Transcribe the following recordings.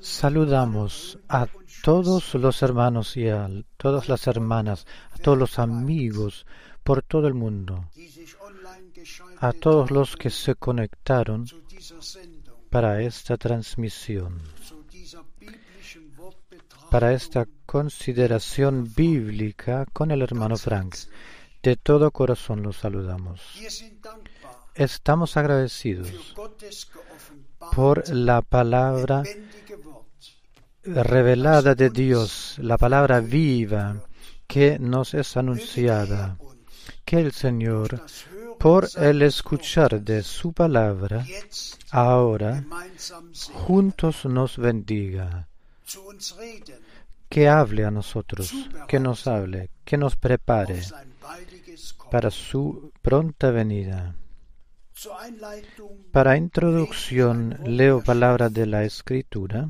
Saludamos a todos los hermanos y a todas las hermanas, a todos los amigos por todo el mundo, a todos los que se conectaron para esta transmisión, para esta consideración bíblica con el hermano Frank. De todo corazón los saludamos. Estamos agradecidos por la palabra revelada de Dios, la palabra viva que nos es anunciada. Que el Señor, por el escuchar de su palabra, ahora juntos nos bendiga. Que hable a nosotros, que nos hable, que nos prepare para su pronta venida. Para introducción leo palabra de la escritura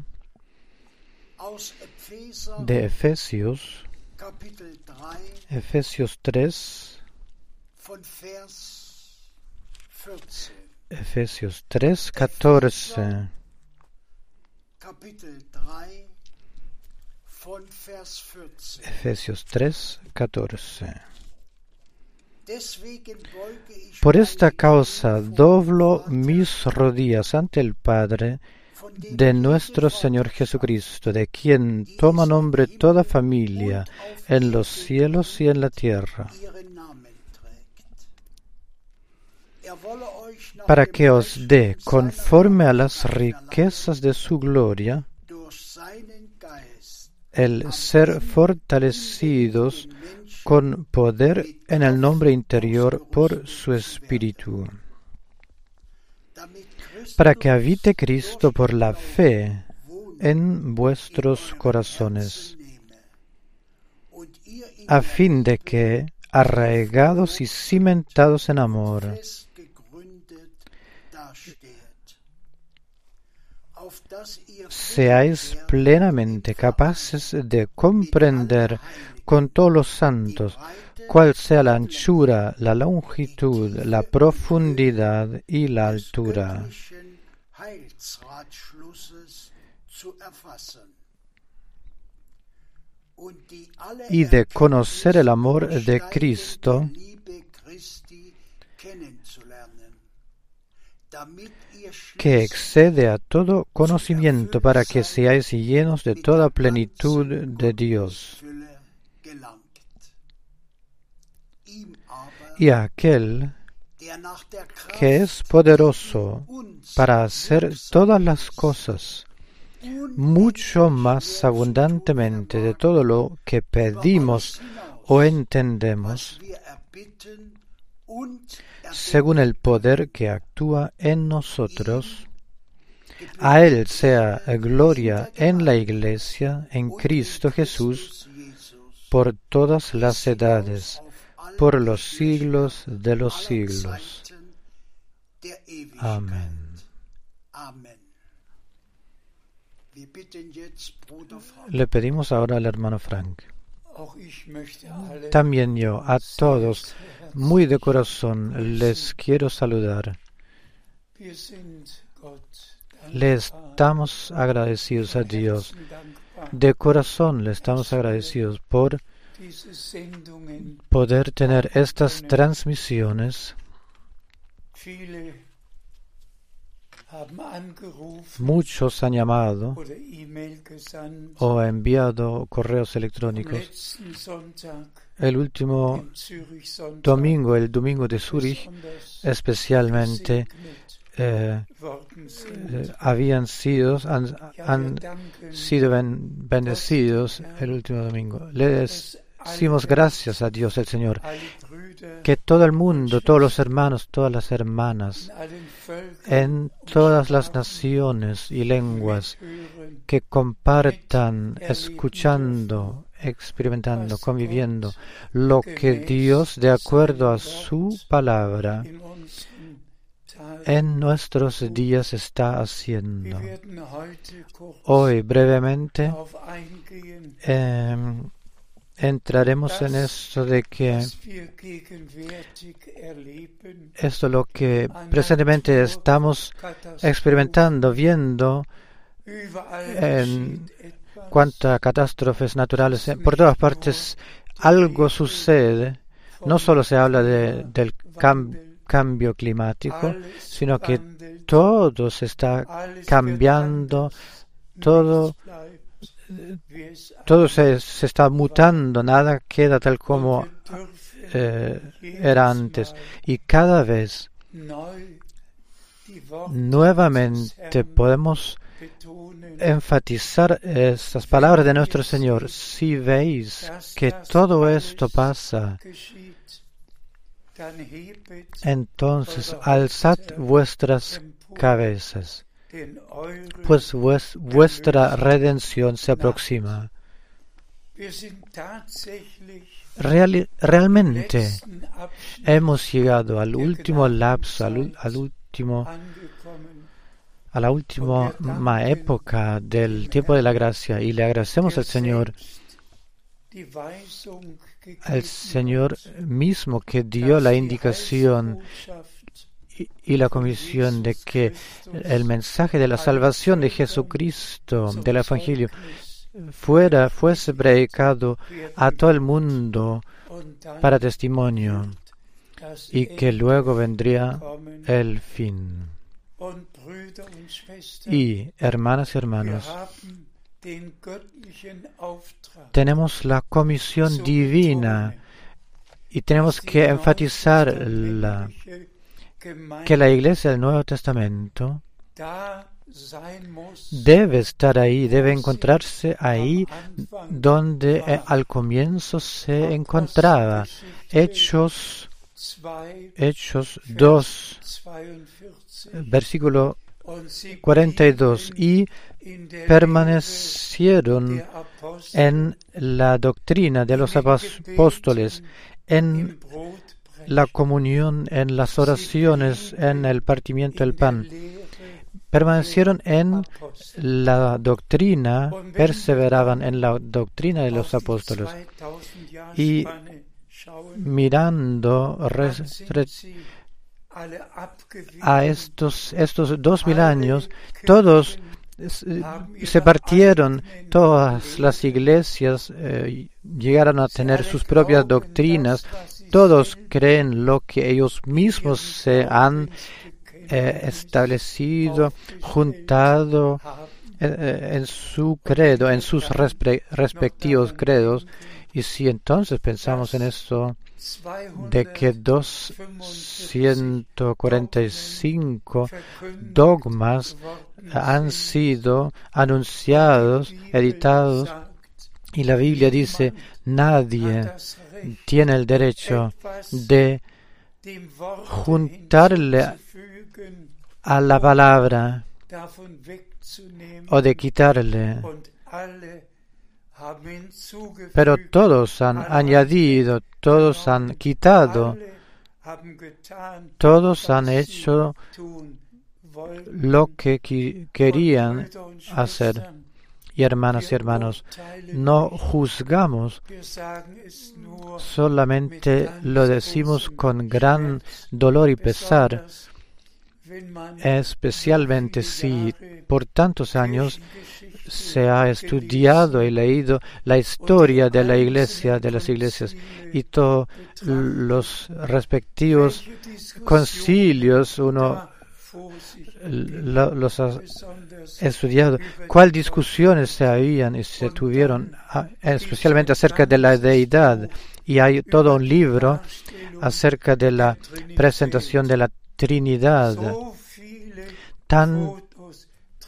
de Efesios, Efesios 3, Efesios 3, 14. Efesios 3, 14. Por esta causa doblo mis rodillas ante el Padre de nuestro Señor Jesucristo, de quien toma nombre toda familia en los cielos y en la tierra, para que os dé, conforme a las riquezas de su gloria, el ser fortalecidos con poder en el nombre interior por su Espíritu, para que habite Cristo por la fe en vuestros corazones, a fin de que, arraigados y cimentados en amor, seáis plenamente capaces de comprender con todos los santos, cuál sea la anchura, la longitud, la profundidad y la altura. Y de conocer el amor de Cristo, que excede a todo conocimiento para que seáis llenos de toda plenitud de Dios. Y aquel que es poderoso para hacer todas las cosas mucho más abundantemente de todo lo que pedimos o entendemos, según el poder que actúa en nosotros. A Él sea gloria en la Iglesia, en Cristo Jesús, por todas las edades, por los siglos de los siglos. Amén. Le pedimos ahora al hermano Frank. También yo, a todos, muy de corazón, les quiero saludar. Le estamos agradecidos a Dios. De corazón le estamos agradecidos por poder tener estas transmisiones. Muchos han llamado o enviado correos electrónicos. El último domingo, el domingo de Zurich, especialmente eh, eh, habían sido, han, sido bendecidos el último domingo. Les decimos gracias a Dios el Señor, que todo el mundo, todos los hermanos, todas las hermanas, en todas las naciones y lenguas, que compartan, escuchando, experimentando, conviviendo lo que Dios, de acuerdo a su palabra, en nuestros días está haciendo. Hoy brevemente em, entraremos en esto de que esto lo que presentemente estamos experimentando, viendo en cuanto a catástrofes naturales, por todas partes algo sucede. No solo se habla de, del cambio climático, sino que todo se está cambiando, todo, todo se, se está mutando, nada queda tal como eh, era antes. Y cada vez nuevamente podemos enfatizar estas palabras de nuestro Señor. Si veis que todo esto pasa, entonces alzad vuestras cabezas, pues vuestra redención se aproxima. realmente hemos llegado al último lapso, al último a la última época del tiempo de la gracia y le agradecemos al Señor, al Señor mismo que dio la indicación y, la comisión de que el mensaje de la salvación de Jesucristo, del Evangelio, fuera, fuese predicado a todo el mundo para testimonio y que luego vendría el fin. Y, hermanas y hermanos, tenemos la comisión divina y tenemos que enfatizar la, que la iglesia del Nuevo Testamento debe estar ahí, debe encontrarse ahí donde eh, al comienzo se encontraba. Hechos, Hechos 2, versículo 42, y permanecieron en la doctrina de los apóstoles, en la comunión, en las oraciones, en el partimiento del pan. Permanecieron en la doctrina, perseveraban en la doctrina de los apóstoles. Y mirando a estos, estos dos mil años, todos se partieron, todas las iglesias eh, llegaron a tener sus propias doctrinas, todos creen lo que ellos mismos se han eh, establecido, juntado eh, en su credo, en sus respectivos credos. Y si entonces pensamos en esto, de que 245 dogmas han sido anunciados, editados, y la Biblia dice, nadie tiene el derecho de juntarle a la palabra o de quitarle pero todos han añadido, todos han quitado, todos han hecho lo que querían hacer. Y hermanas y hermanos, no juzgamos, solamente lo decimos con gran dolor y pesar, especialmente si por tantos años se ha estudiado y leído la historia de la iglesia, de las iglesias y todos los respectivos concilios, uno los ha estudiado, cuáles discusiones se habían y se tuvieron, ah, especialmente acerca de la deidad. Y hay todo un libro acerca de la presentación de la Trinidad. Tan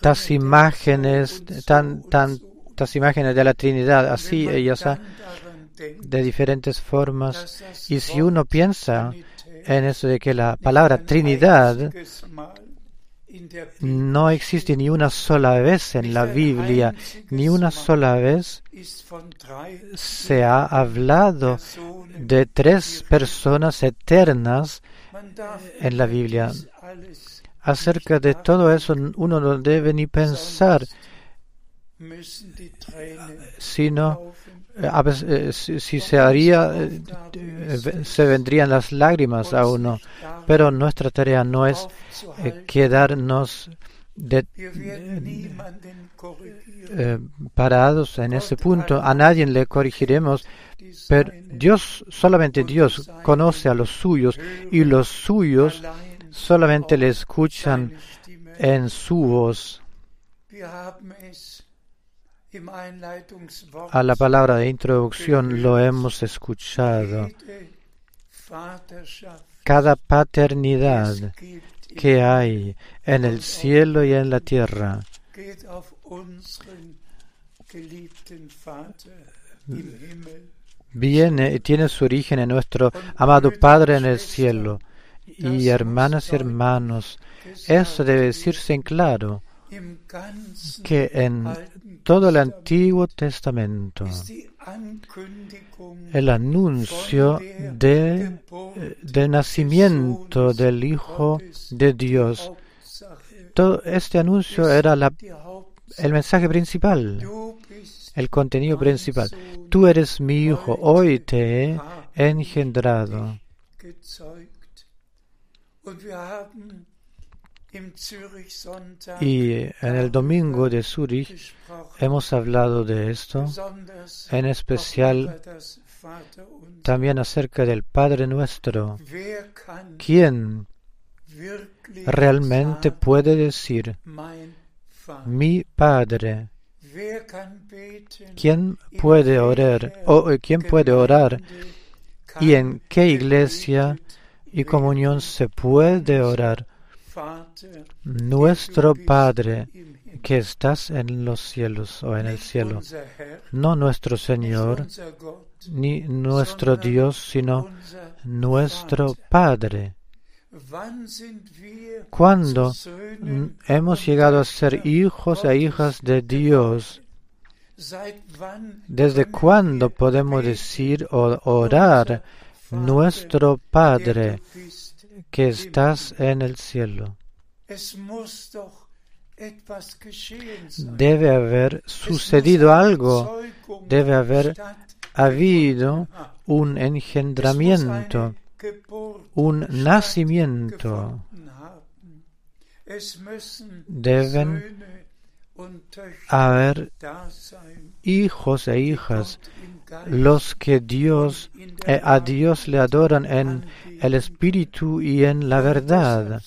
tantas imágenes, tan, tantas imágenes de la Trinidad, así ellas de diferentes formas. Y si uno piensa en eso de que la palabra Trinidad no existe ni una sola vez en la Biblia, ni una sola vez se ha hablado de tres personas eternas en la Biblia. Acerca de todo eso uno no debe ni pensar, sino a veces, eh, si, se haría, eh, se vendrían las lágrimas a uno, pero nuestra tarea no es eh, quedarnos eh, parados en ese punto. A nadie le corregiremos, pero Dios, solamente Dios conoce a los suyos y los suyos solamente le escuchan en su voz. A la palabra de introducción lo hemos escuchado. Cada paternidad que hay en el cielo y en la tierra. Viene y tiene su origen en nuestro amado Padre en el cielo. Y hermanas y hermanos, eso debe decirse en claro que en todo el Antiguo Testamento el anuncio de, de nacimiento del Hijo de Dios, todo este anuncio era el mensaje principal, el contenido principal. Tú eres mi Hijo, hoy te he engendrado. Y en el domingo de Zurich hemos hablado de esto, en especial también acerca del Padre nuestro. ¿Quién realmente puede decir, mi Padre? Beten? ¿Quién puede orar? O eh, quién puede orar? ¿Y en qué iglesia y comunión se puede orar? Nuestro Padre que estás en los cielos o en el cielo. No nuestro Señor, ni nuestro Dios, sino nuestro. Padre. Cuando hemos llegado a ser hijos e hijas de Dios, ¿desde cuándo podemos decir o orar, nuestro Padre que estás en el cielo? Debe haber sucedido algo, debe haber habido haben. un engendramiento, un nacimiento. Deben haber hijos e hijas, los que Dios, eh, a Dios le adoran en el Espíritu y en la verdad.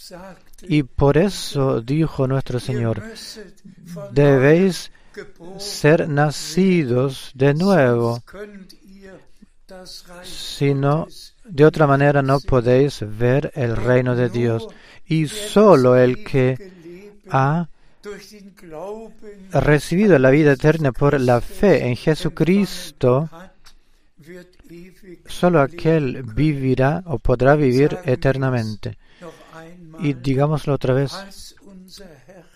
Y por eso dijo nuestro Señor, debéis ser nacidos de nuevo, Sonst könnt ihr das Reich si no, Gottes de otra manera no podéis ver el reino de Dios. Y solo el que ha recibido la vida eterna por la fe en Jesucristo, solo aquel vivirá o podrá vivir eternamente. Y digámoslo otra vez,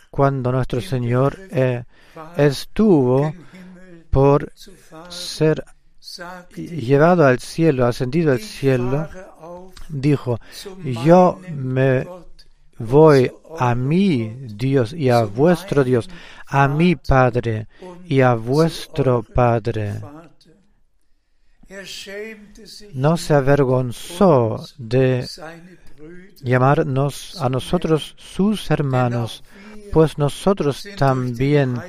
cuando nuestro Señor eh, estuvo por ser llevado al cielo, ascendido al cielo, dijo, yo me voy a mi Dios y a vuestro Dios, a mi Padre y a vuestro Padre. No se avergonzó de llamarnos a nosotros sus hermanos, pues nosotros también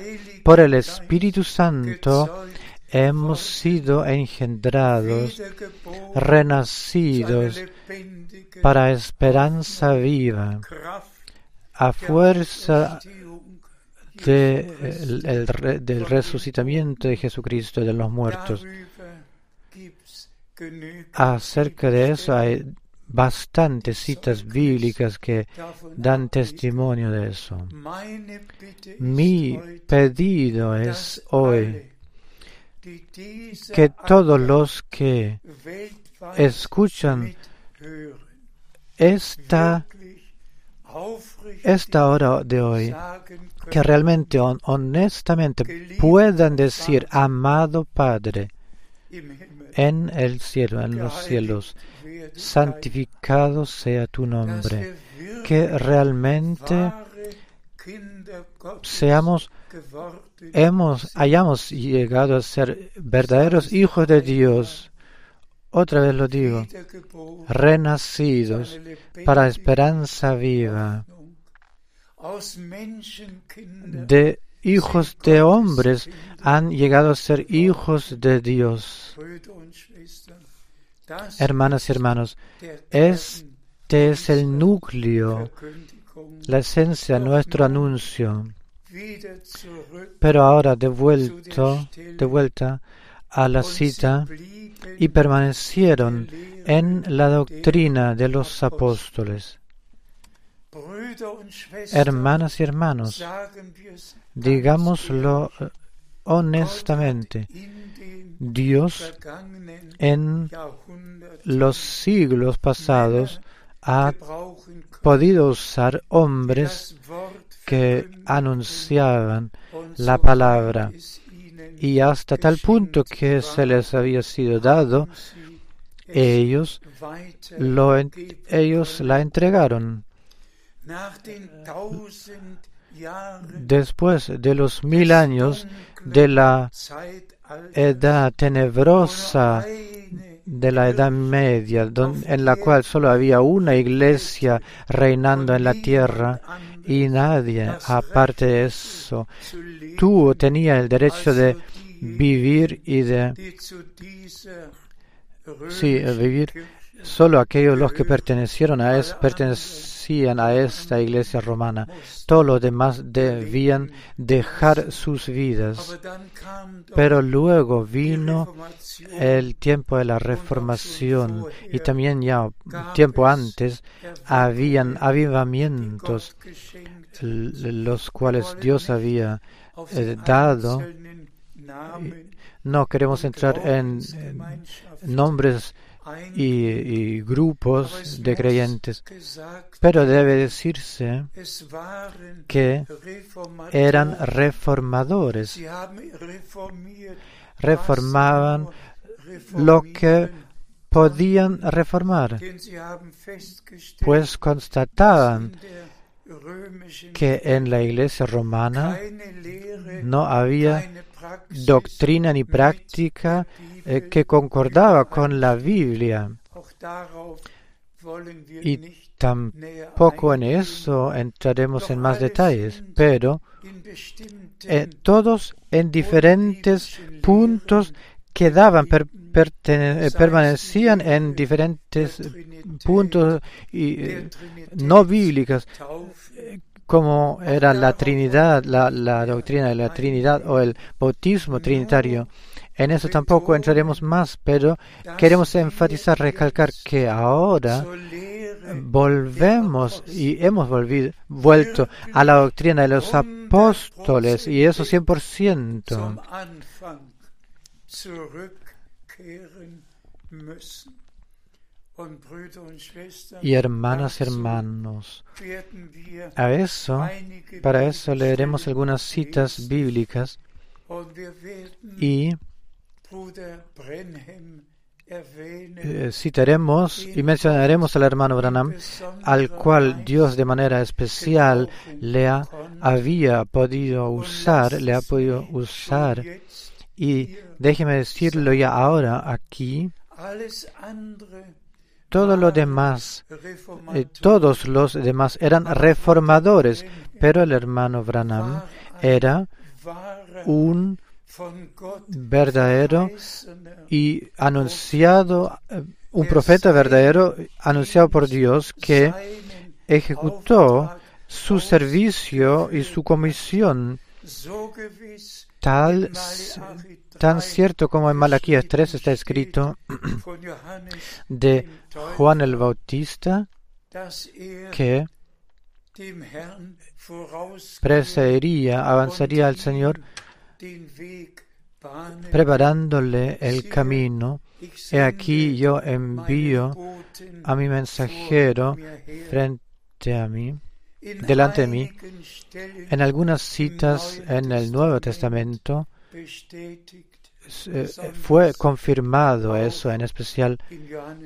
por el Espíritu Santo hemos sido engendrados, renacidos para esperanza viva, a fuerza del resucitamiento de Jesucristo de los muertos. Acerca de eso hay bastantes citas bíblicas que dan testimonio de eso. Mi pedido es hoy que todos los que escuchan esta, esta hora de hoy, que realmente, hon- honestamente, puedan decir, amado Padre, en el cielo, en los cielos, santificado sea tu nombre, que realmente seamos, hemos, hayamos llegado a ser verdaderos hijos de Dios. Otra vez lo digo, renacidos para esperanza viva, de hijos de hombres han llegado a ser hijos de Dios. Hermanas y hermanos, este es el núcleo, la esencia, nuestro anuncio. Pero ahora de de vuelta a la cita y permanecieron en la doctrina de los apóstoles. Hermanas y hermanos, digámoslo honestamente, Dios en los siglos pasados ha podido usar hombres que anunciaban la palabra y hasta tal punto que se les había sido dado, ellos, lo ellos la entregaron. Después de los mil años de la edad tenebrosa de la Edad Media, en la cual solo había una iglesia reinando en la tierra y nadie, aparte de eso, zu leben, tuvo, tenía el derecho de vivir y de, sí, römischen vivir. Solo aquellos los que pertenecieron a es, a esta iglesia romana. Todos los demás debían dejar sus vidas. Pero luego vino el tiempo de la reformación y también ya tiempo antes habían avivamientos los cuales Dios había eh, dado. No queremos entrar en, nombres y, grupos de creyentes, pero debe decirse que eran reformadores, reformaban lo que podían reformar, pues constataban que en la iglesia romana no había doctrina ni práctica eh, que concordaba con la Biblia. Y nicht näher Poco en eso entraremos en más detalles, pero eh, todos en diferentes puntos quedaban, eh, permanecían en diferentes puntos no bíblicas, Taufe, como era la Trinidad, la doctrina de la Trinidad o el bautismo trinitario. En eso tampoco entraremos más, pero queremos enfatizar, recalcar que ahora volvemos y hemos volvido, vuelto a la doctrina de los apóstoles y eso 100%. zum Anfang zurückkehren müssen. Und Brüder und Schwestern, Y hermanas y hermanos, a eso, para eso leeremos algunas citas bíblicas y eh, citaremos y mencionaremos al hermano Branham, al cual Dios de manera especial le ha, había podido usar, le ha podido usar. Y déjeme decirlo ya ahora aquí, todo lo demás, eh, todos los demás eran reformadores, pero el hermano Branham era un verdadero y anunciado, eh, un profeta verdadero anunciado por Dios que ejecutó su servicio y su comisión tal, tan 3 cierto como en Malaquías 3 está escrito de Juan el Bautista que precedería, avanzaría al Señor. Preparándole el camino. He aquí yo envío a mi mensajero frente a mí, delante de mí. En algunas citas en el Nuevo Testamento fue confirmado eso, en especial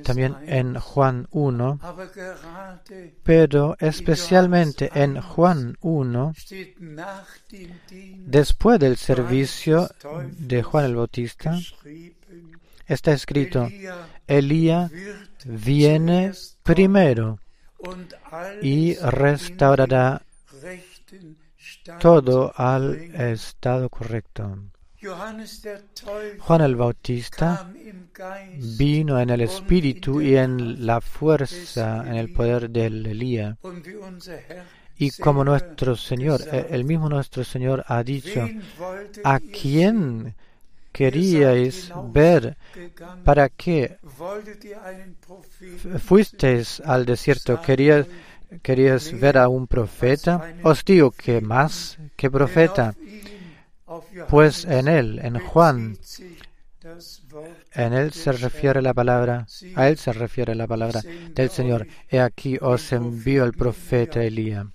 también 1. en Juan 1, Aber gerade pero especialmente en Juan 1, steht nach dem Dienst después del servicio de Juan el Bautista, está escrito, Elías viene primero y restaurará todo al estado correcto. Juan el Bautista vino en el espíritu y en la fuerza, en el poder del Elías. Y como nuestro Señor, el mismo nuestro Señor ha dicho, ¿a quién queríais ver? ¿Para qué fuisteis al desierto? ¿Querías, querías ver a un profeta? Os digo que más que profeta, pues en él, en Juan, en él se refiere la palabra, a él se refiere la palabra del Señor. He aquí os envío el profeta Elías.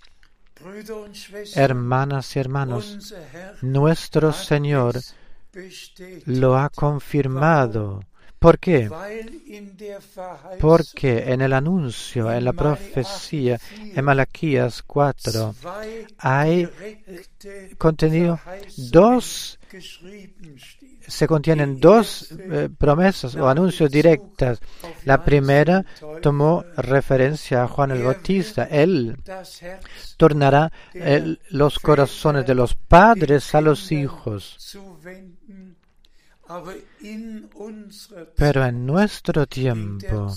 Hermanas y hermanos, nuestro Señor lo ha confirmado. ¿Por qué? Porque en el anuncio, en la profecía, en Malaquías 4, hay contenido dos, se contienen dos eh, promesas o anuncios directas. La primera tomó referencia a Juan el Bautista. Él tornará el- los corazones de los padres a los hijos. Pero en nuestro tiempo,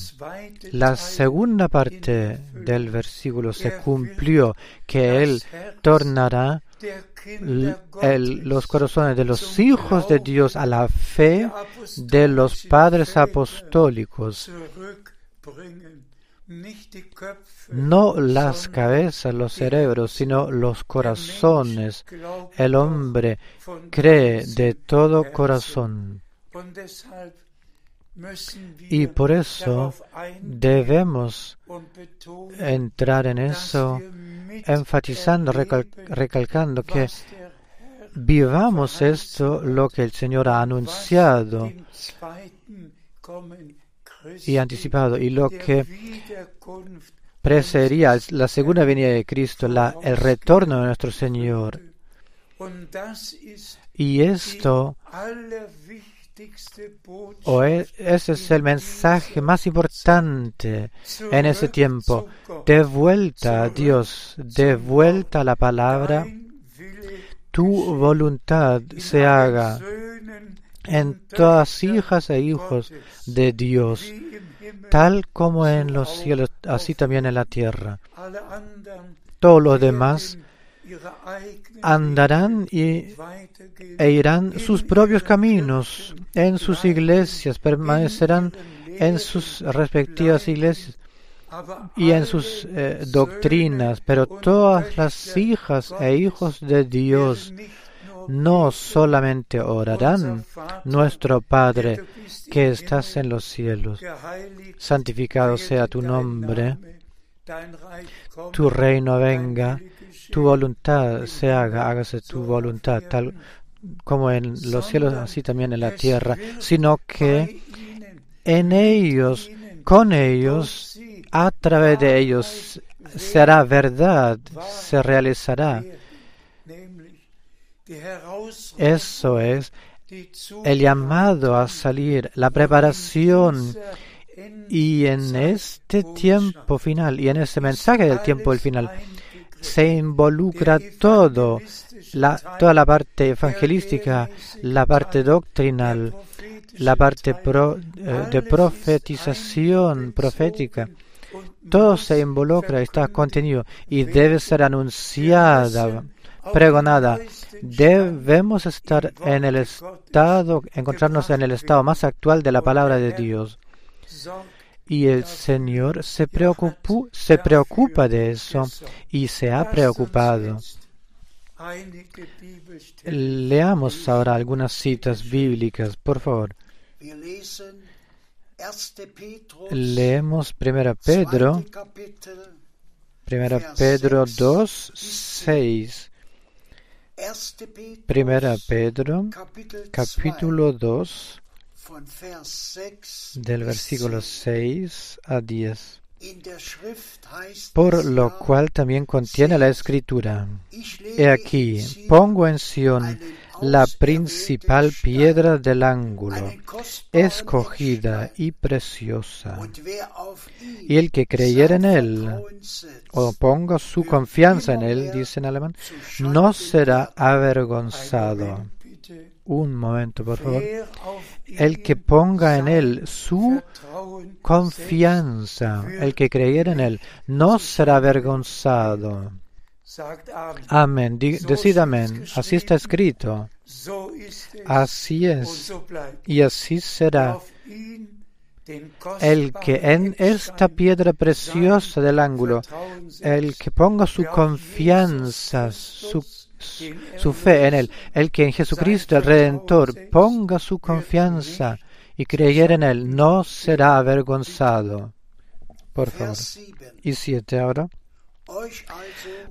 la segunda parte del versículo se cumplió, que Él tornará el- los corazones de los hijos de Dios a la fe de los padres apostólicos, no las cabezas, los cerebros, sino los corazones. El hombre cree de todo corazón. Y por eso debemos entrar en eso, enfatizando, recal- recalcando que vivamos esto, lo que el Señor ha anunciado y anticipado, y lo que precedería la segunda venida de Cristo, la, el retorno de nuestro Señor. Y esto, o e- ese es el mensaje más importante en ese tiempo, de vuelta a Dios, de vuelta a la palabra, tu voluntad se haga en todas hijas e hijos de Dios, tal como en los cielos, así también en la tierra. Todos los demás andarán y, e irán sus propios caminos en sus iglesias, permanecerán en sus respectivas iglesias y en sus eh, doctrinas, pero todas las hijas e hijos de Dios no solamente orarán, nuestro Padre que estás en los cielos, santificado sea tu nombre, tu reino venga, tu voluntad se haga, hágase tu voluntad, tal como en los cielos, así también en la tierra, sino que en ellos, con ellos, a través de ellos, será verdad, se realizará. Eso es el llamado a salir, la preparación. Y en este tiempo final, y en ese mensaje del tiempo del final, se involucra todo, la, toda la parte evangelística, la parte doctrinal, la parte pro- eh, de profetización profética. Todo se involucra, está contenido y debe ser anunciada, pregonada. Debemos estar en el estado, encontrarnos en el estado más actual de la palabra de Dios. Y el Señor se preocupó, se preocupa de eso y se ha preocupado. Leamos ahora algunas citas bíblicas, por favor. Wir lesen 1. Petrus, Leemos 1 Pedro, 2. Kapitel, 1 Pedro 2, 6. 1. Petrus, 1 Pedro, capítulo 2, 2, von Vers 6 del versículo 10. 6 a 10. In der Schrift heißt Por lo cual también contiene la escritura. He aquí, pongo en Sion einen la principal piedra del ángulo, escogida y preciosa. Y el que creyere en él, o ponga su confianza en él, dice en alemán, no será avergonzado. Un momento, por favor. El que ponga en él su confianza, el que creyere en él, no será avergonzado. Amén. Decid amén. Así está escrito. Así es. Y así será. El que en esta piedra preciosa del ángulo, el que ponga su confianza, su, su fe en él, el que en Jesucristo el Redentor ponga su confianza y creyera en él, no será avergonzado. Por favor. Y siete ahora.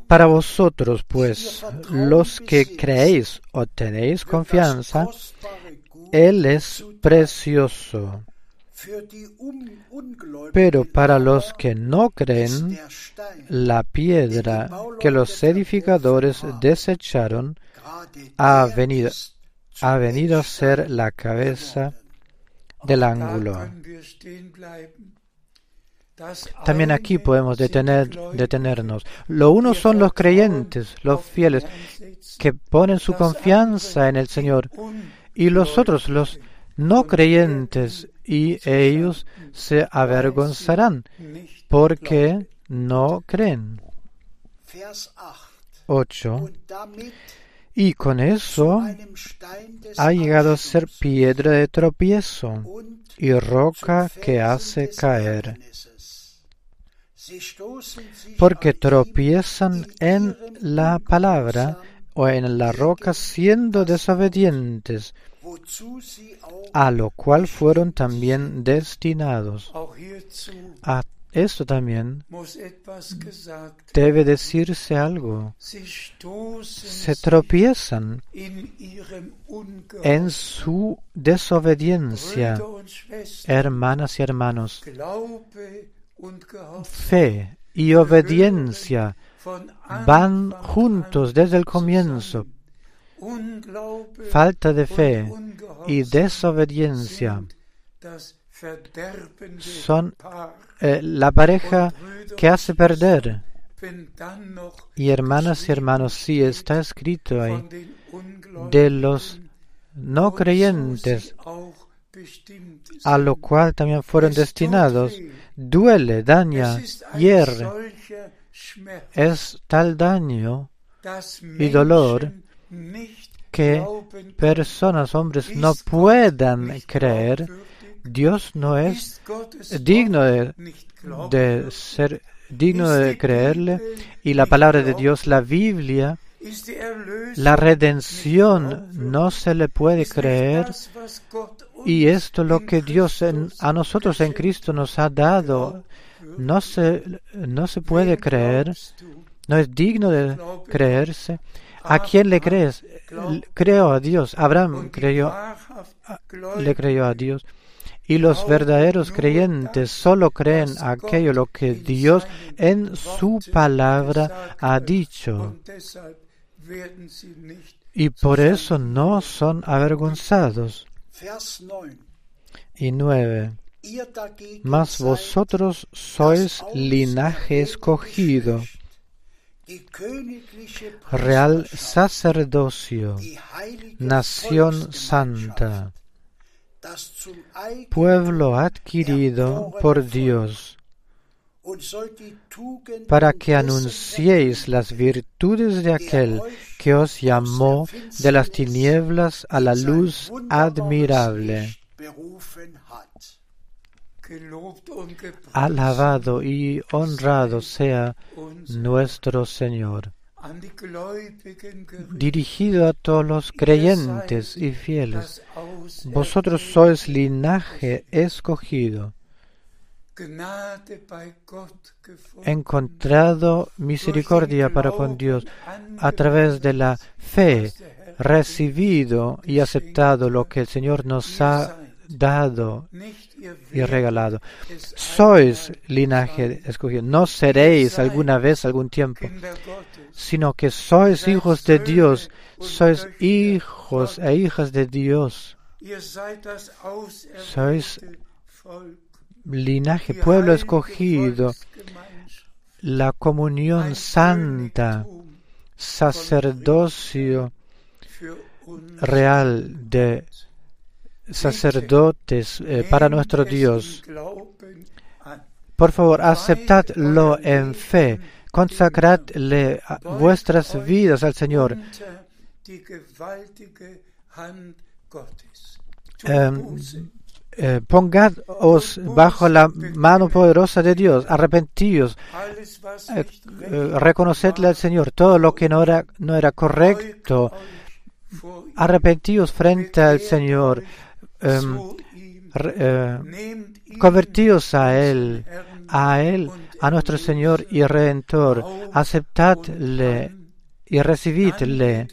Para vosotros, pues, los que creéis o tenéis confianza, Él es precioso. Pero para los que no creen, la piedra que los edificadores desecharon ha venido, a ser la cabeza del ángulo. También aquí podemos detener, detenernos. Lo uno son los creyentes, los fieles, que ponen su confianza en el Señor, y los otros, los no creyentes, y ellos se avergonzarán porque no creen. 8. Y con eso ha llegado a ser piedra de tropiezo y roca que hace caer porque tropiezan en la palabra o en la roca siendo desobedientes, a lo cual fueron también destinados. A esto también debe decirse algo. Se tropiezan en su desobediencia, hermanas y hermanos fe y obediencia van juntos desde el comienzo. Falta de fe y desobediencia son eh, la pareja que hace perder. Y hermanas y hermanos, sí está escrito ahí, de los no creyentes, a lo cual también fueron destinados. Duele, daña, hierre. Es tal daño y dolor que personas, hombres, no puedan creer. Dios no es digno de, de ser digno de creerle. Y la palabra de Dios, la Biblia, la redención no se le puede creer y esto lo que Dios a nosotros en Cristo nos ha dado. No se, no se puede creer, no es digno de creerse. ¿A quién le crees? Creo a Dios. Abraham creyó, le creyó a Dios. Y los verdaderos creyentes solo creen aquello lo que Dios en su palabra ha dicho. Y por eso no son avergonzados. Y nueve. Mas vosotros sois linaje escogido, real sacerdocio, nación santa, pueblo adquirido por Dios, para que anunciéis las virtudes de aquel que os llamó de las tinieblas a la luz admirable. Alabado y honrado sea nuestro Señor. Dirigido a todos los creyentes y fieles, vosotros sois linaje escogido encontrado misericordia para con Dios a través de la fe, recibido y aceptado lo que el Señor nos ha dado y regalado. Sois linaje escogido. No seréis alguna vez, algún tiempo, sino que sois hijos de Dios. Sois hijos e hijas de Dios. Sois linaje, pueblo escogido, la comunión santa, sacerdocio real de sacerdotes eh, para nuestro es Dios. Por favor, aceptadlo en fe, consagradle vuestras vidas al Señor. Eh, bajo la mano poderosa de Dios, arrepentíos, eh, reconocedle al Señor todo lo que no era, no era correcto, arrepentíos frente al Señor, em, eh, convertíos a Él, a Él, a nuestro Señor y Redentor, aceptadle y recibidle,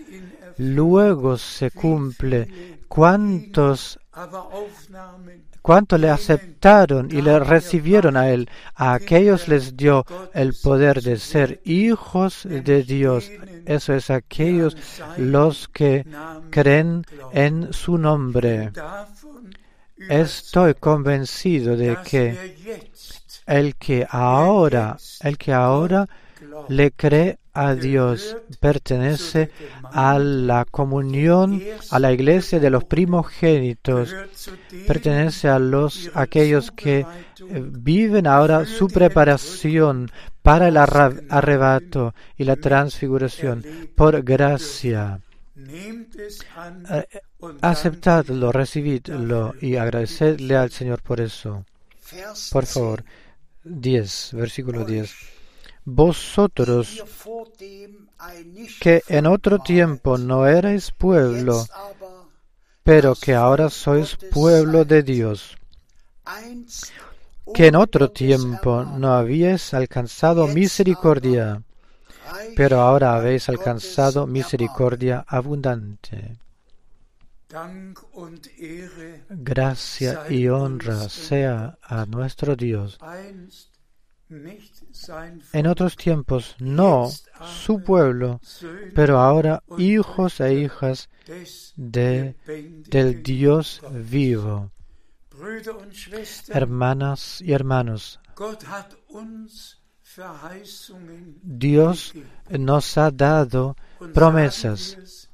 luego se cumple. ¿Cuántos cuánto le aceptaron y le recibieron a él. A aquellos les dio el poder de ser hijos de Dios. Eso es aquellos los que creen en su nombre. Estoy convencido de que el que ahora, el que ahora le cree a Dios pertenece a la comunión, a la iglesia de los primogénitos. pertenece a los aquellos que eh, viven ahora su preparación para el arrebato y la transfiguración por gracia. Eh, Aceptadlo, recibidlo y agradecedle al Señor por eso. Por 10. favor. 10, versículo 10. Vosotros que en otro tiempo no erais pueblo, pero que ahora sois pueblo de Dios. que en otro tiempo no habíais alcanzado misericordia, pero ahora habéis alcanzado misericordia abundante. Gracia y honra sea a nuestro Dios. En otros tiempos no su pueblo, pero ahora hijos e hijas de, del Dios vivo. Hermanas y hermanos, Dios nos ha dado promesas.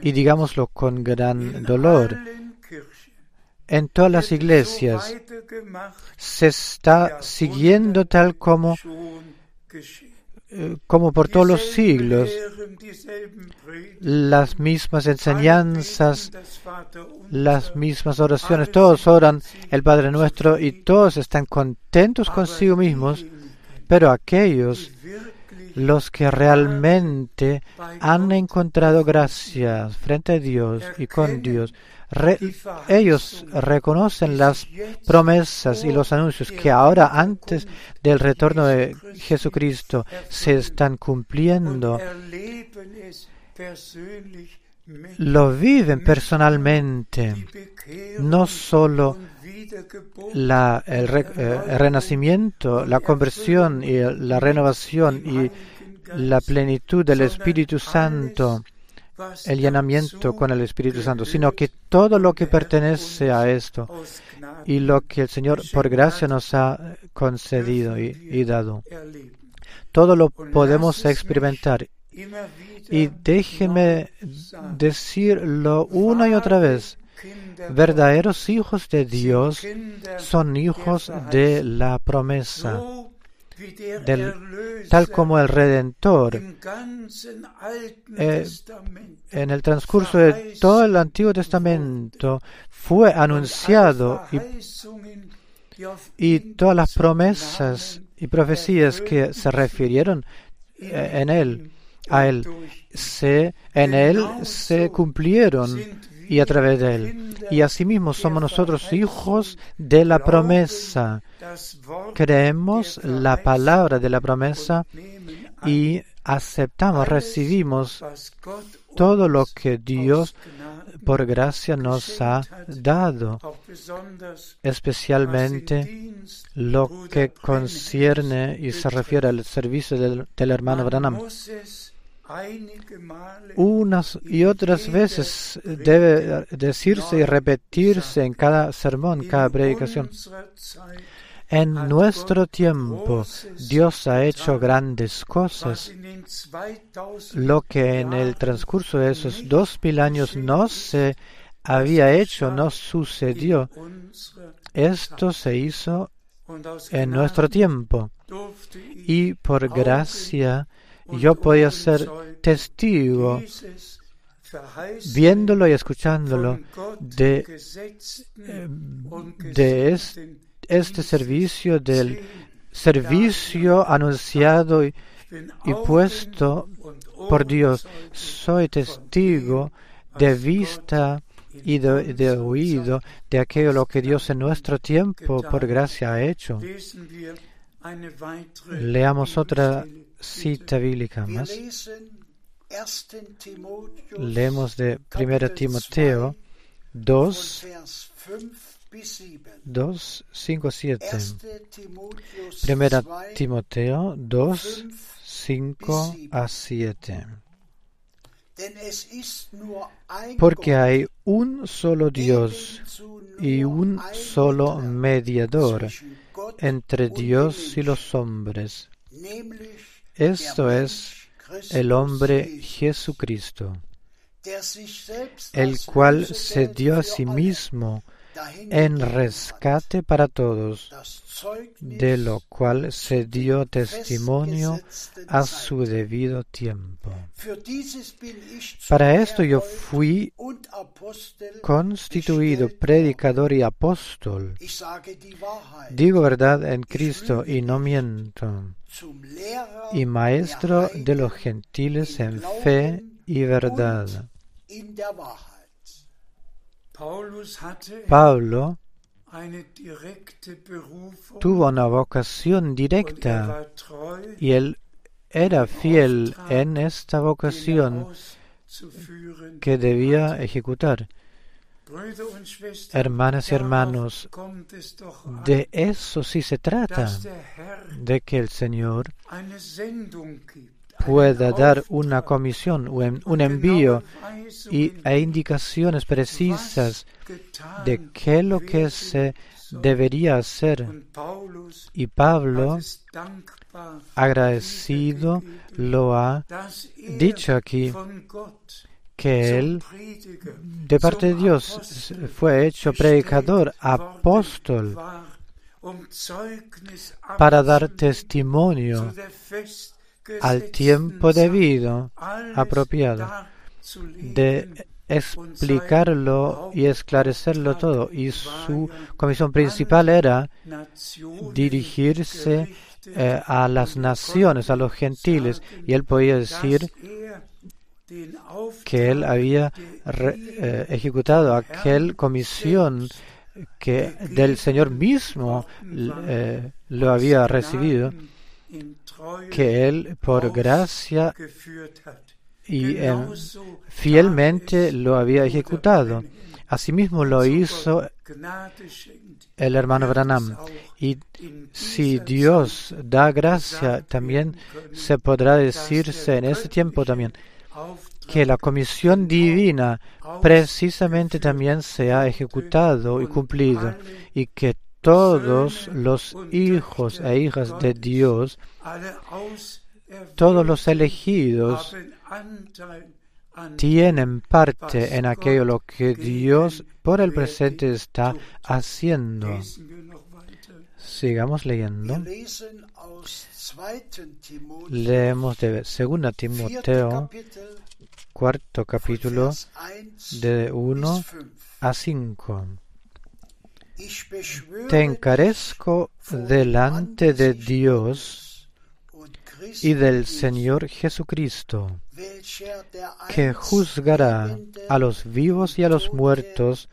y digámoslo con gran dolor. En todas las iglesias se está siguiendo tal como, eh, como por todos los siglos. Las mismas enseñanzas, las mismas oraciones, todos oran el Padre Nuestro y todos están contentos consigo mismos, pero aquellos, los que realmente han encontrado gracias frente a Dios y con Dios, ellos reconocen las promesas y los anuncios que ahora antes del retorno de Jesucristo se están cumpliendo, lo viven personalmente, no solo la, el, eh, renacimiento, la conversión y la renovación y la plenitud del Espíritu Santo, el llenamiento con el Espíritu Santo, sino que todo lo que pertenece a esto y lo que el Señor por gracia nos ha concedido y, y dado. Todo lo podemos experimentar. Y déjeme decirlo una y otra vez. Verdaderos hijos de Dios son hijos de la promesa, del- tal como el Redentor. Eh, En el transcurso de todo el Antiguo Testamento fue anunciado y, y todas las promesas y profecías que se refirieron eh, en él, a él, se, en él se cumplieron y a través de él. Y asimismo somos nosotros hijos de la promesa. Creemos la palabra de la promesa y aceptamos, recibimos todo lo que Dios por gracia nos ha dado, especialmente lo que concierne y se refiere al servicio del, del hermano Man Branham. Unas y otras veces debe decirse y repetirse en cada sermón, cada predicación. En nuestro tiempo Dios ha hecho grandes cosas, in den 2000 lo que en el transcurso de esos dos mil años no se había hecho, no sucedió. Esto se hizo en nuestro tiempo. y por gracia yo podía ser testigo, viéndolo y escuchándolo, de, und de es- gesinnten este servicio del servicio anunciado y, y puesto por Dios. Soy testigo de vista y de, de oído de aquello lo que Dios en nuestro tiempo por gracia ha hecho. Leamos otra. Cita bíblica más. lesen 1. Timotheus Leemos de 1 Kapitel Timoteo 2 2, von Vers 5 bis 7. 2, 5, 7. 1. Timotheus Primera 2, Timoteo 2, 5 5 a 7. Denn es ist nur ein Porque hay un solo Dios y un solo mediador entre Dios y los hombres. Esto es el hombre Jesucristo, el cual se dio a sí mismo en rescate para todos, de lo cual se dio testimonio a su debido tiempo. Para esto yo fui constituido predicador y apóstol. Digo verdad en Cristo y no miento, y maestro de los gentiles en fe y verdad. Pablo direkte Berufung tuvo una vocación er directa. y él era fiel en esta vocación que debía ejecutar. Hermanas y hermanos, de eso sí se trata, de que el Señor pueda dar una comisión, un, un envío y, e indicaciones precisas de qué lo que se debería hacer. Y Pablo, es agradecido, lo ha dicho aquí, que él, de parte de Dios, fue hecho predicador, apóstol, para dar testimonio al tiempo debido, apropiado, de explicarlo y esclarecerlo todo. Y su comisión principal era dirigirse eh, a las naciones, a los gentiles, y él podía decir que él había eh, ejecutado aquel comisión que del Señor mismo eh, lo había recibido, que él por gracia y eh, fielmente lo había ejecutado. Asimismo lo hizo el hermano Branham. Y si Dios da gracia, también se podrá decirse en ese tiempo también que la comisión divina precisamente también se ha ejecutado y cumplido y que todos los hijos e hijas de Dios, todos los elegidos, tienen parte en aquello lo que Dios por el presente está haciendo. Sigamos leyendo. lesen aus 2. Timotheus, Leemos de 2 4. Timoteo, cuarto capítulo, Vers 1 de bis 1 5. a 5. Te encarezco delante de Dios y del Señor Jesucristo, que juzgará a los vivos y a los muertos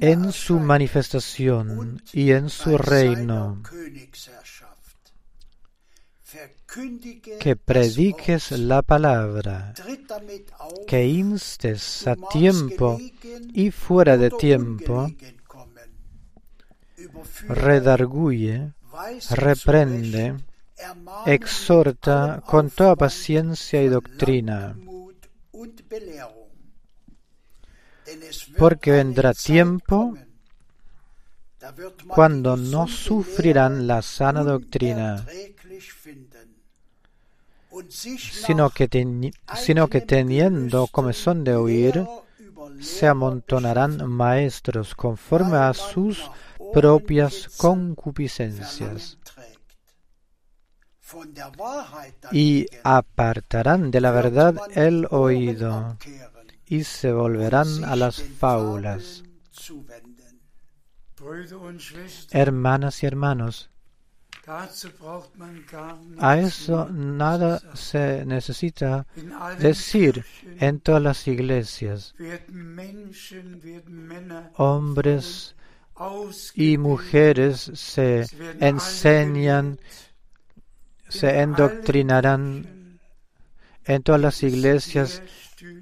en su manifestación y en su reino. Que prediques la palabra, que instes a du magst tiempo y fuera de tiempo, redarguye, reprende, exhorta con toda paciencia y doctrina, porque vendrá tiempo cuando no sufrirán la sana doctrina, sino que, teni- sino que teniendo comezón de oír, se amontonarán maestros conforme a sus propias concupiscencias, y apartarán de la verdad el oído, y se volverán a las fábulas. Hermanas y hermanos, a eso nada se necesita decir en todas las iglesias, hombres y mujeres se enseñan, se endoctrinarán. En todas las iglesias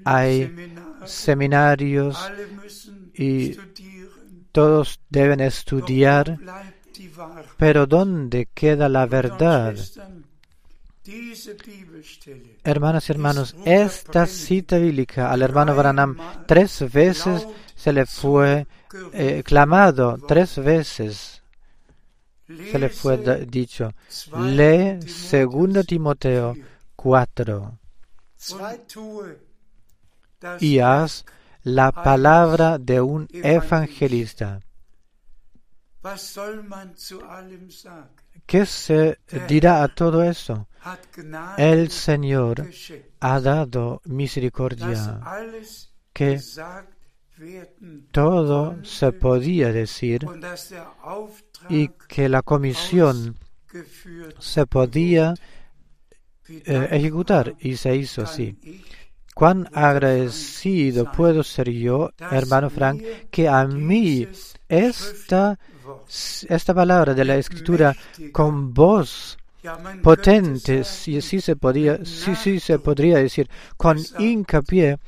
hay seminarios y todos deben estudiar? Pero ¿dónde queda la verdad? Hermanas y hermanos, esta cita bíblica al hermano Branham tres veces se le fue eh, clamado, tres veces se le fue dicho, lee 2 Timoteo 4 y haz la palabra de un evangelista. ¿Qué se dirá a todo eso? El Señor ha dado misericordia, que todo se podía decir y que la comisión se podía eh, ejecutar y se hizo así. Cuán agradecido puedo ser yo, hermano Frank, que a mí esta, esta palabra de la escritura con voz ja, man potente, könnte sí, se sí, sí se podría decir, con hincapié,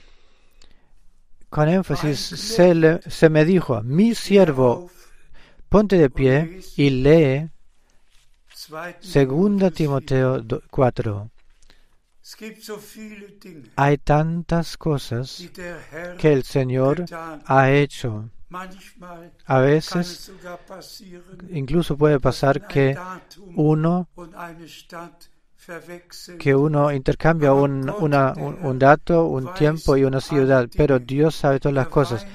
con énfasis, se, se me dijo, mi siervo, ponte de pie y lee 2. Segunda Timotheus Timoteo do- 4. 4. Es gibt so viele Dinge, Hay tantas cosas que el Señor ha hecho. A veces incluso puede pasar que uno que uno intercambia un, una- un, dato, un tiempo y una ciudad, pero Dios sabe todas las cosas.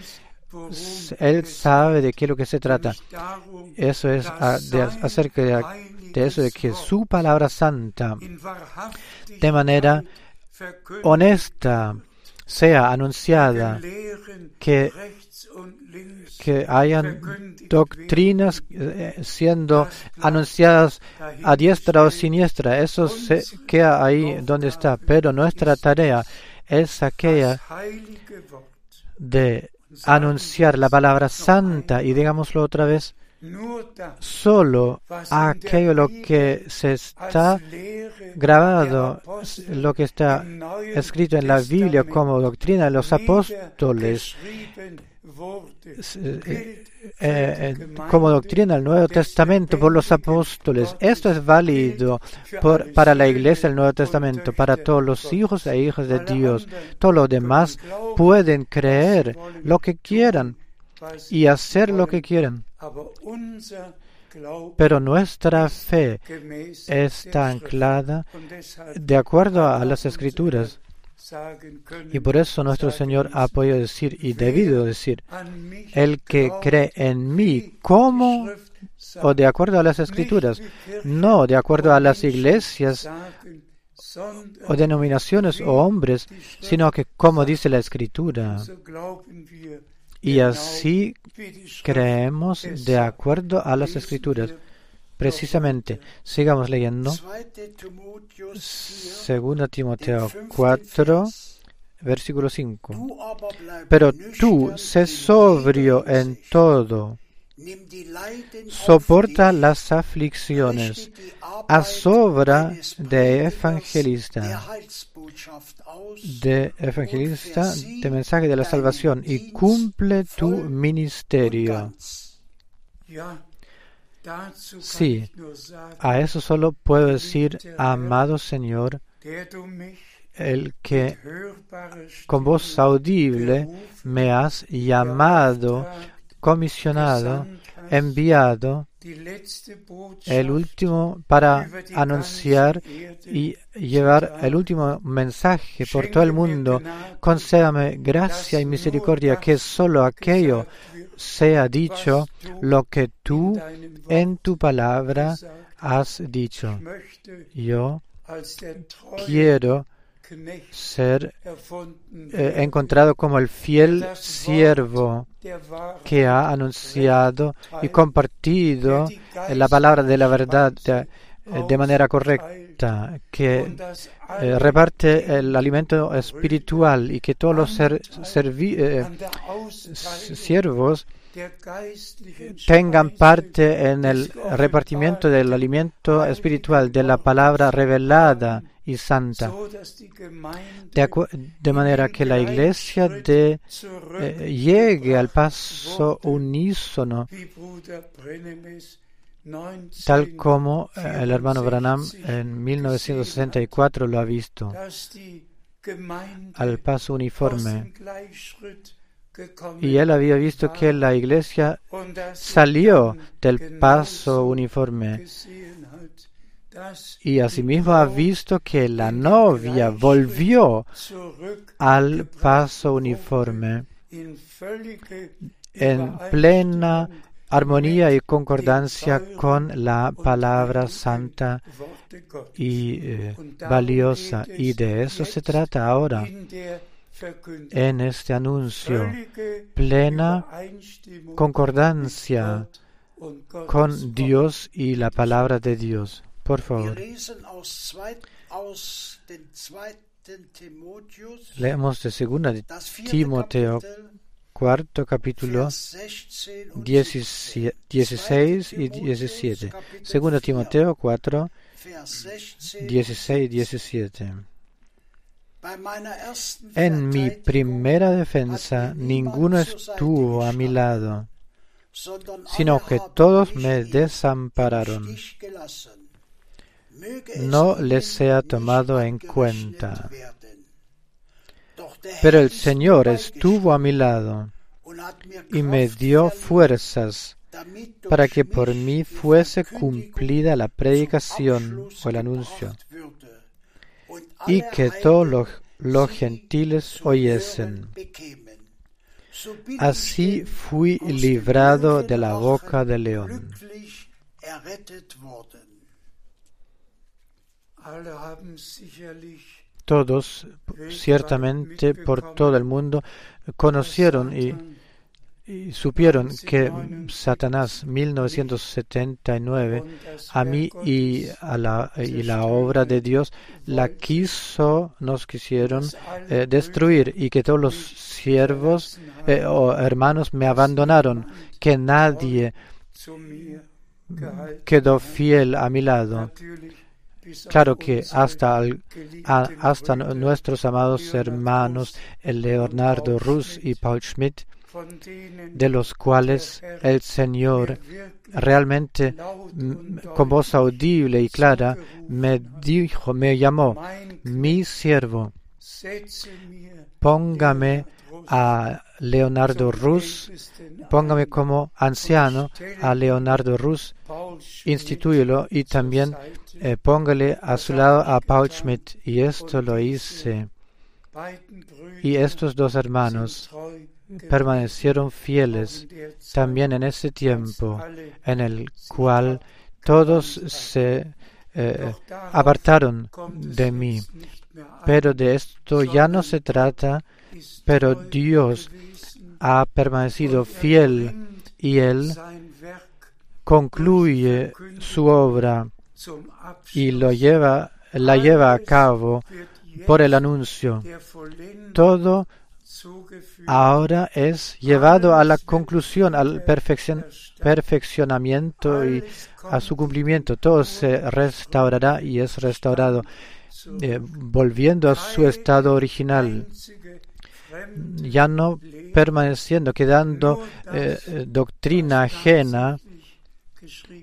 Él sabe de qué es lo que se trata. Eso es de, acerca de, de eso de que su palabra santa, de manera honesta, sea anunciada, que, que hayan doctrinas eh, siendo anunciadas a diestra o siniestra. Eso se queda ahí donde está. Pero nuestra tarea es aquella de anunciar la palabra santa y digámoslo otra vez, solo aquello lo que se está grabado, lo que está escrito en la Biblia como doctrina de los apóstoles, eh, eh, eh, como doctrina del Nuevo Testamento por los apóstoles. Esto es válido por- para la iglesia del Nuevo Testamento, para todos los hijos e hijas de Dios. Todos los demás pueden creer lo que quieran y hacer lo que quieran. Pero nuestra fe está anclada de acuerdo a las escrituras. Y por eso nuestro Señor ha podido decir y debido decir, el que cree en mí, ¿cómo? O de acuerdo a las escrituras. No, de acuerdo a las iglesias o denominaciones o hombres, sino que como dice la escritura. Y así creemos de acuerdo a las escrituras. Precisamente, sigamos leyendo. 2. Timotheus 4, 2 Timoteo den fünften 4, Vers. versículo 5. Du aber bleib Pero tú sé sobrio en todo, soporta las aflicciones haz de evangelista, de evangelista de mensaje de la salvación y cumple tu ministerio. Sí. A eso solo puedo decir, amado Señor, el que con voz audible me has llamado, comisionado, enviado el último para anunciar y llevar el último mensaje por todo el mundo. Concédame gracia y misericordia, que solo aquello sea dicho lo que tú en tu palabra has dicho. Yo quiero ser eh, encontrado como el fiel siervo que ha anunciado y compartido la palabra de la verdad Geistliche de, de manera correcta, que eh, reparte el alimento espiritual y que todos los ser- servi- eh, siervos tengan parte en el repartimiento del alimento espiritual de la palabra revelada y santa, de, manera que la iglesia de, eh, llegue al paso unísono, tal como eh, el hermano Branham en 1964 lo ha visto, al paso uniforme. Y él había visto que la iglesia salió del paso uniforme y asimismo ha visto que la novia volvió al paso uniforme en plena armonía y concordancia con la palabra santa y eh, valiosa. Y de eso se trata ahora en este anuncio. Plena concordancia con Dios y la palabra de Dios. Por favor, leemos de segunda de Timoteo, cuarto capítulo, Vers 16 und 17 16 y 17. Segunda Timoteo 4, Vers 16. 16 y 17. En mi primera defensa ninguno estuvo a mi lado, sino que todos me desampararon. No les sea tomado en cuenta. Pero el Señor estuvo a mi lado y me dio fuerzas para que por mí fuese cumplida la predicación o el anuncio, y que todos los, gentiles oyesen. Así fui librado de la boca del león. Todos, ciertamente, por todo el mundo, conocieron y supieron que Satanás 1979 a mí y a la, y la obra de Dios la quiso, nos quisieron eh, destruir y que todos los siervos eh, o hermanos me abandonaron, que nadie quedó fiel a mi lado. Claro que hasta, al- a- hasta nuestros amados hermanos, el Leonardo Rus y Paul Schmidt, de los cuales el Señor realmente mm, con voz audible y clara me dijo, me llamó, mi siervo, póngame a Leonardo Rus, póngame como anciano a Leonardo Rus, institúyelo y también eh, póngale a su lado a Paul Schmidt. Y esto lo hice. Y estos dos hermanos. Permanecieron fieles también en ese tiempo en el cual todos se eh, apartaron de mí. Pero de esto ya no se trata, pero Dios ha permanecido er fiel y Él concluye su obra y lo lleva, la lleva a cabo por el anuncio. Todo ahora es llevado a la conclusión, al perfeccion- perfeccionamiento y a su cumplimiento. Todo se restaurará y es restaurado, eh, volviendo a su estado original, ya no permaneciendo, quedando eh, doctrina ajena,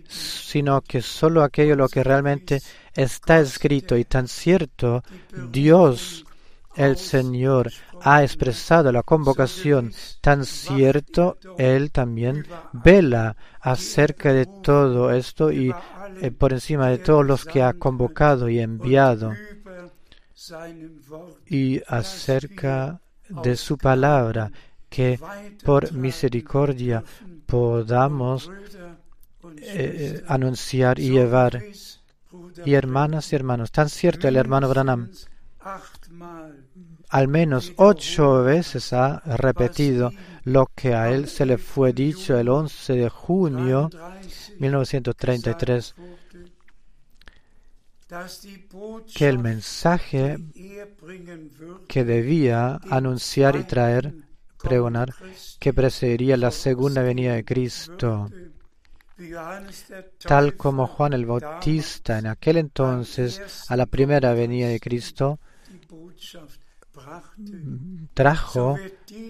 sino que solo aquello lo que realmente está escrito y tan cierto Dios el Señor ha expresado la convocación, tan cierto Él también vela acerca de todo esto y eh, por encima de todos los que ha convocado y enviado y acerca de su palabra, que por misericordia podamos eh, eh, anunciar y llevar. Y hermanas y hermanos, tan cierto el hermano Branham al menos ocho veces ha repetido lo que a él se le fue dicho el 11 de junio 1933, que el mensaje que debía anunciar y traer, pregonar, que precedería la segunda venida de Cristo, tal como Juan el Bautista en aquel entonces a la primera venida de Cristo trajo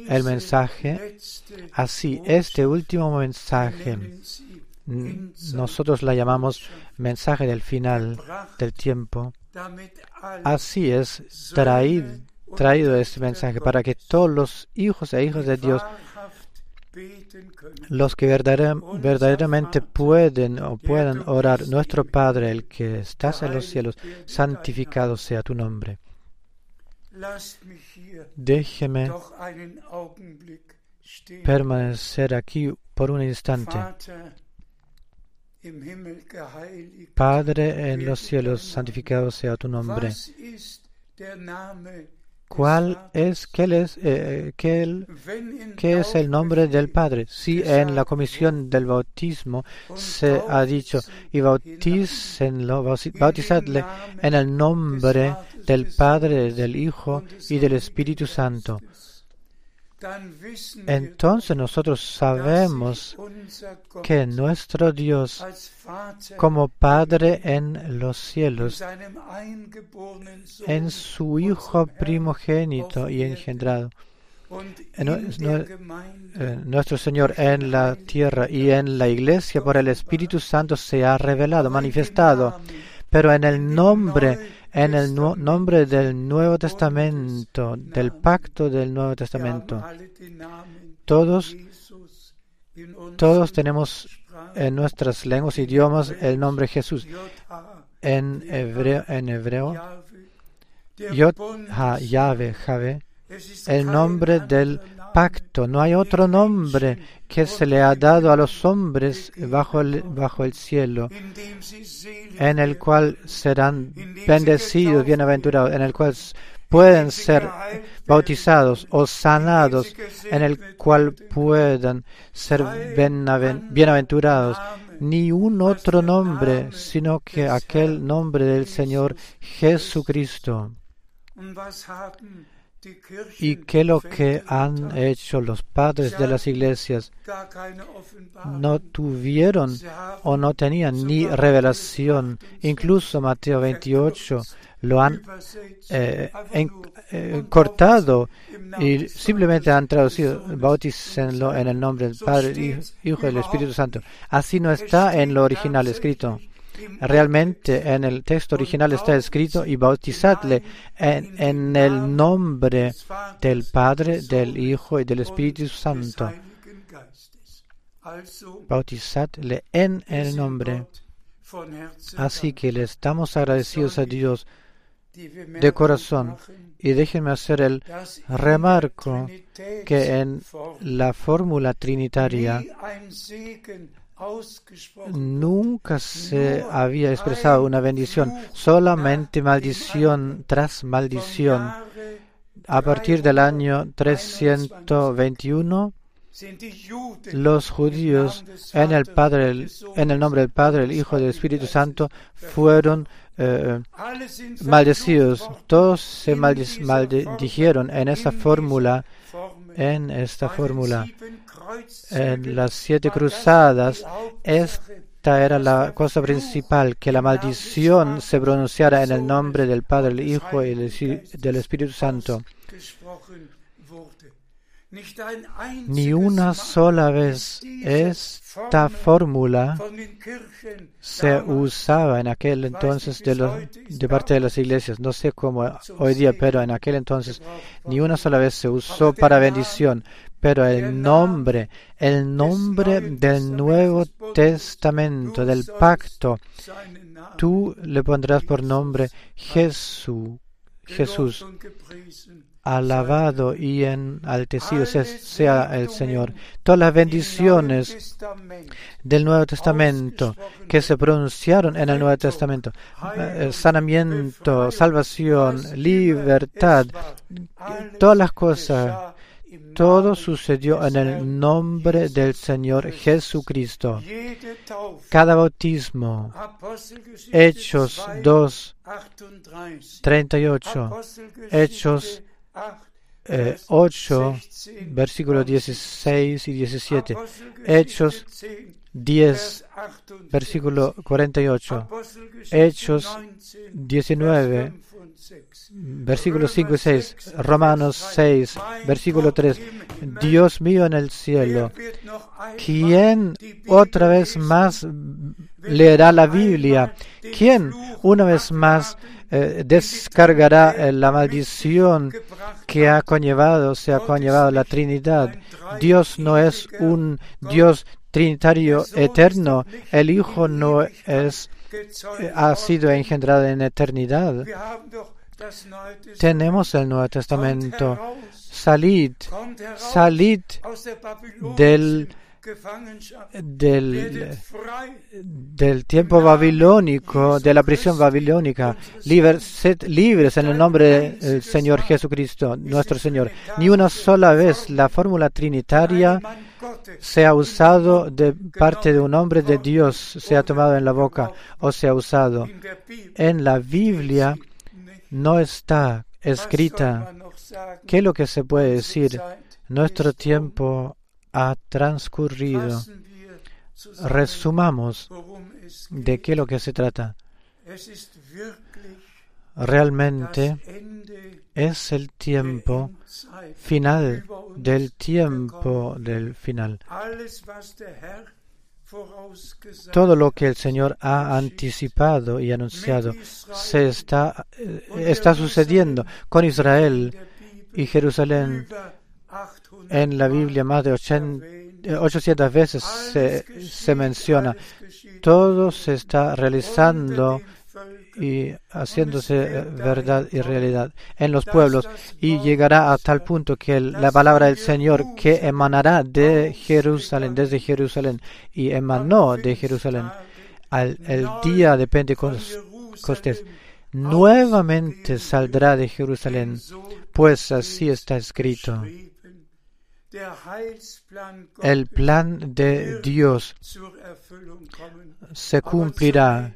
el mensaje, así este último mensaje nosotros la llamamos mensaje del final del tiempo. Así es traído, traído este mensaje para que todos los hijos e hijas de Dios, los que verdadera- verdaderamente pueden o puedan orar, nuestro Padre, el que estás en los cielos, santificado sea tu nombre. Déjeme permanecer aquí por un instante. Padre en los cielos, santificado sea tu nombre. ¿Cuál es, qué es, eh, qué qué es el nombre del Padre? Si en la comisión del bautismo se ha dicho, y bautícenlo, bauti- bautizadle en el nombre del Padre, del Hijo y del Espíritu Santo. Entonces nosotros sabemos que nuestro Dios, como Padre en los cielos, en su Hijo primogénito y engendrado, eh, nuestro Señor en la tierra y en la iglesia por el Espíritu Santo se ha revelado, manifestado, pero en el nombre, en el nombre del Nuevo Testamento, del pacto del Nuevo Testamento, todos, todos tenemos en nuestras lenguas idiomas el nombre Jesús. En hebreo, en hebreo Ha el nombre del pacto. No hay otro nombre que se le ha dado a los hombres bajo el, bajo el cielo, en el cual serán bendecidos, bienaventurados, en el cual pueden ser bautizados o sanados, en el cual puedan ser bienaventurados. Ni un otro nombre, sino que aquel nombre del Señor Jesucristo. ¿Y qué lo que han hecho los padres de las iglesias? No tuvieron o no tenían ni revelación. Incluso Mateo 28 lo han eh, eh, cortado y simplemente han traducido, bautícenlo en el nombre del Padre, Hijo y del Espíritu Santo. Así no está en lo original escrito. Realmente en el texto original está escrito y bautizadle en, en el nombre del Padre, del Hijo y del Espíritu Santo. Bautizadle en el nombre. Así que le estamos agradecidos a Dios de corazón. Y déjenme hacer el remarco que en la fórmula trinitaria nunca se había expresado una bendición, solamente maldición tras maldición. A partir del año 321 los judíos en el, Padre, en el nombre del Padre, el Hijo y del Espíritu Santo fueron eh, maldecidos. Todos se maldijeron en esa fórmula, en esta fórmula, en las siete cruzadas. Esta era la cosa principal, que la maldición se pronunciara en el nombre del Padre, el Hijo y del Espíritu Santo. Ni una sola vez esta fórmula se usaba en aquel entonces de, de parte de las iglesias. No sé cómo hoy día, pero en aquel entonces ni una sola vez se usó para bendición. Pero el nombre, el nombre del Nuevo Testamento, del pacto, tú le pondrás por nombre Jesús. Jesús alabado y enaltecido sea el Señor. Todas las bendiciones del Nuevo Testamento que se pronunciaron en el Nuevo Testamento, eh, sanamiento, salvación, libertad, todas las cosas, todo sucedió en el nombre del Señor Jesucristo. Cada bautismo, Hechos 2, 38, Hechos 8, versículos 16 y 17. Hechos 10, versículo 48. Hechos 19, versículos 5 y 6. Romanos 6, versículo 3. Dios mío en el cielo, ¿quién otra vez más leerá la Biblia? ¿Quién una vez más eh, descargará eh, la maldición que ha conllevado, se ha conllevado la Trinidad. Dios no es un Dios trinitario eterno. El Hijo no es eh, ha sido engendrado en eternidad. Tenemos el Nuevo Testamento. Salid, salid del del, del tiempo babilónico, de la prisión babilónica. libres en el nombre del Señor Jesucristo, nuestro Señor. Ni una sola vez la fórmula trinitaria se ha usado de parte de un hombre de Dios, se ha tomado en la boca o se ha usado. En la Biblia no está escrita. ¿Qué es lo que se puede decir? Nuestro tiempo ha transcurrido. Resumamos de qué lo que se trata. Realmente es el tiempo final del tiempo del final. Todo lo que el Señor ha anticipado y anunciado se está, eh, está sucediendo con Israel y Jerusalén en la Biblia más de 800 veces se, menciona. Todo se está realizando y haciéndose verdad y realidad en los pueblos y llegará a tal punto que la palabra del Señor que emanará de Jerusalén, desde Jerusalén y emanó de Jerusalén al el día de Pentecostés, nuevamente saldrá de Jerusalén, pues así está escrito el plan de Dios se cumplirá.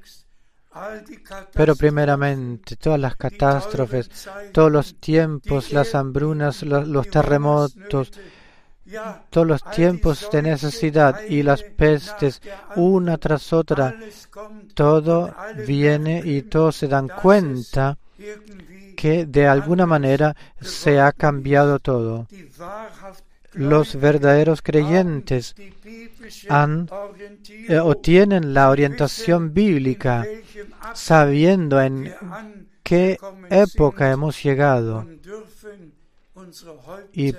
Pero primeramente, todas las catástrofes, todos los tiempos, las hambrunas, los, terremotos, todos los tiempos de necesidad y las pestes, una tras otra, todo viene y todos se dan cuenta que de alguna manera se ha cambiado todo los verdaderos creyentes han eh, o tienen la orientación bíblica sabiendo en qué época hemos llegado y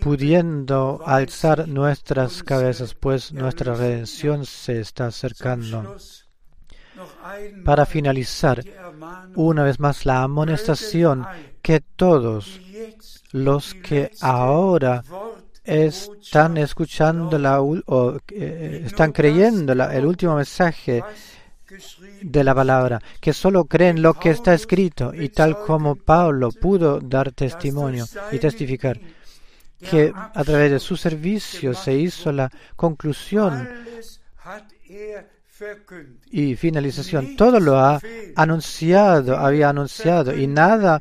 pudiendo alzar nuestras cabezas, pues nuestra redención se está acercando. Para finalizar, una vez más la amonestación que todos los que ahora están escuchando la, o eh, están creyendo el último mensaje de la palabra, que solo creen lo que está escrito y tal como Pablo pudo dar testimonio y testificar que a través de su servicio se hizo la conclusión y finalización. Todo lo ha anunciado, había anunciado y nada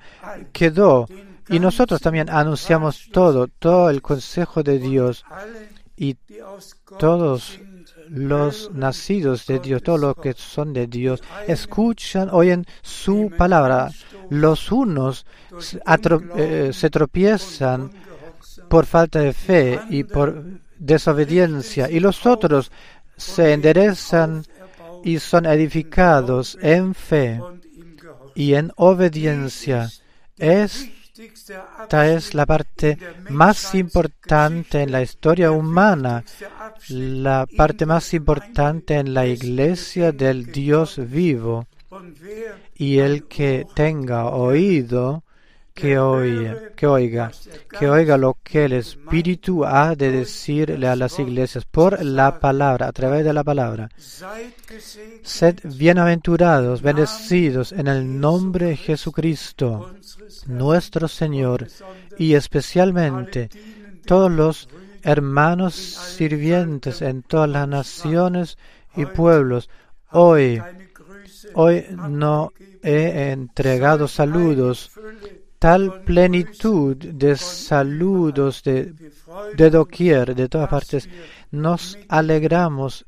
quedó. Y nosotros también anunciamos todo, todo el consejo de Dios y todos los nacidos de Dios, todos los que son de Dios, escuchan, oyen su palabra. Los unos se eh, tropiezan por falta de fe y por desobediencia, y los otros se enderezan y son edificados en fe y en obediencia. Esta es la parte más importante en la historia humana, la parte más importante en la iglesia del Dios vivo. Y el que tenga oído, que oiga, que oiga, que oiga lo que el Espíritu ha de decirle a las iglesias por la palabra, a través de la palabra. Sed bienaventurados, bendecidos en el nombre de Jesucristo, nuestro Señor, y especialmente todos los hermanos sirvientes en todas las naciones y pueblos. Hoy, hoy no he entregado saludos. Tal plenitud de saludos de, de doquier, de todas partes. Nos alegramos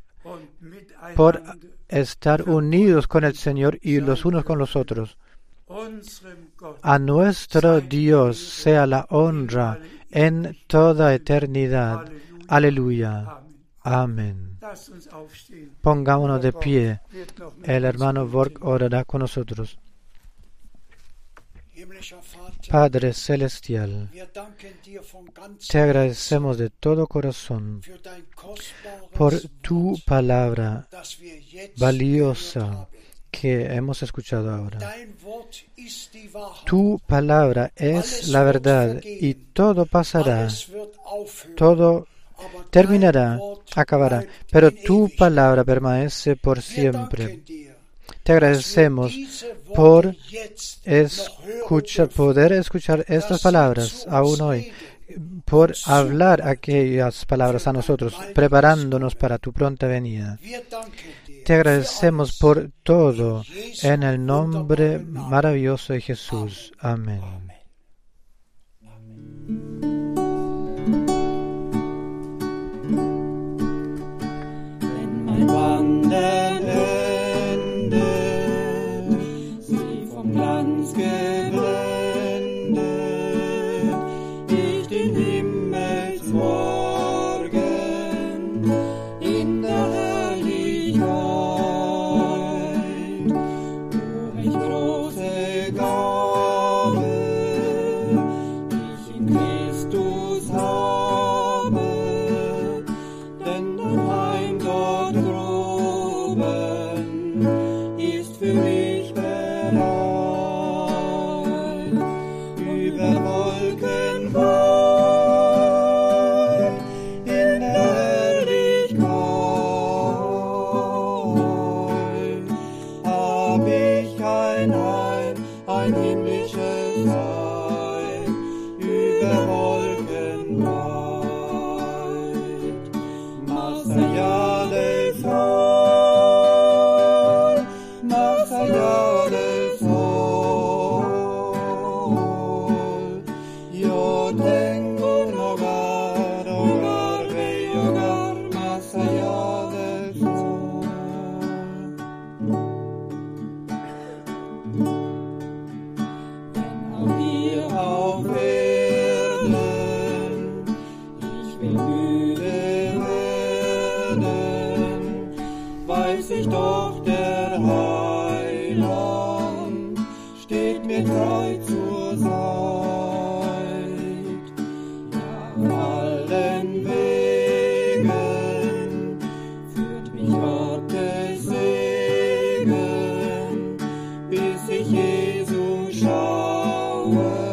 por estar unidos con el Señor y los unos con los otros. A nuestro Dios sea la honra en toda eternidad. Aleluya. Amén. Pongámonos de pie. El hermano. Borg orará con nosotros. Padre Celestial, te agradecemos de todo corazón por tu palabra valiosa que hemos escuchado ahora. Tu palabra es la verdad y todo pasará, todo terminará, acabará, pero tu palabra permanece por siempre. Te agradecemos por poder escuchar estas palabras aún hoy, por hablar aquellas palabras a nosotros, preparándonos para tu pronta venida. Te agradecemos por todo en el nombre maravilloso de Jesús. Amén. Wenn world.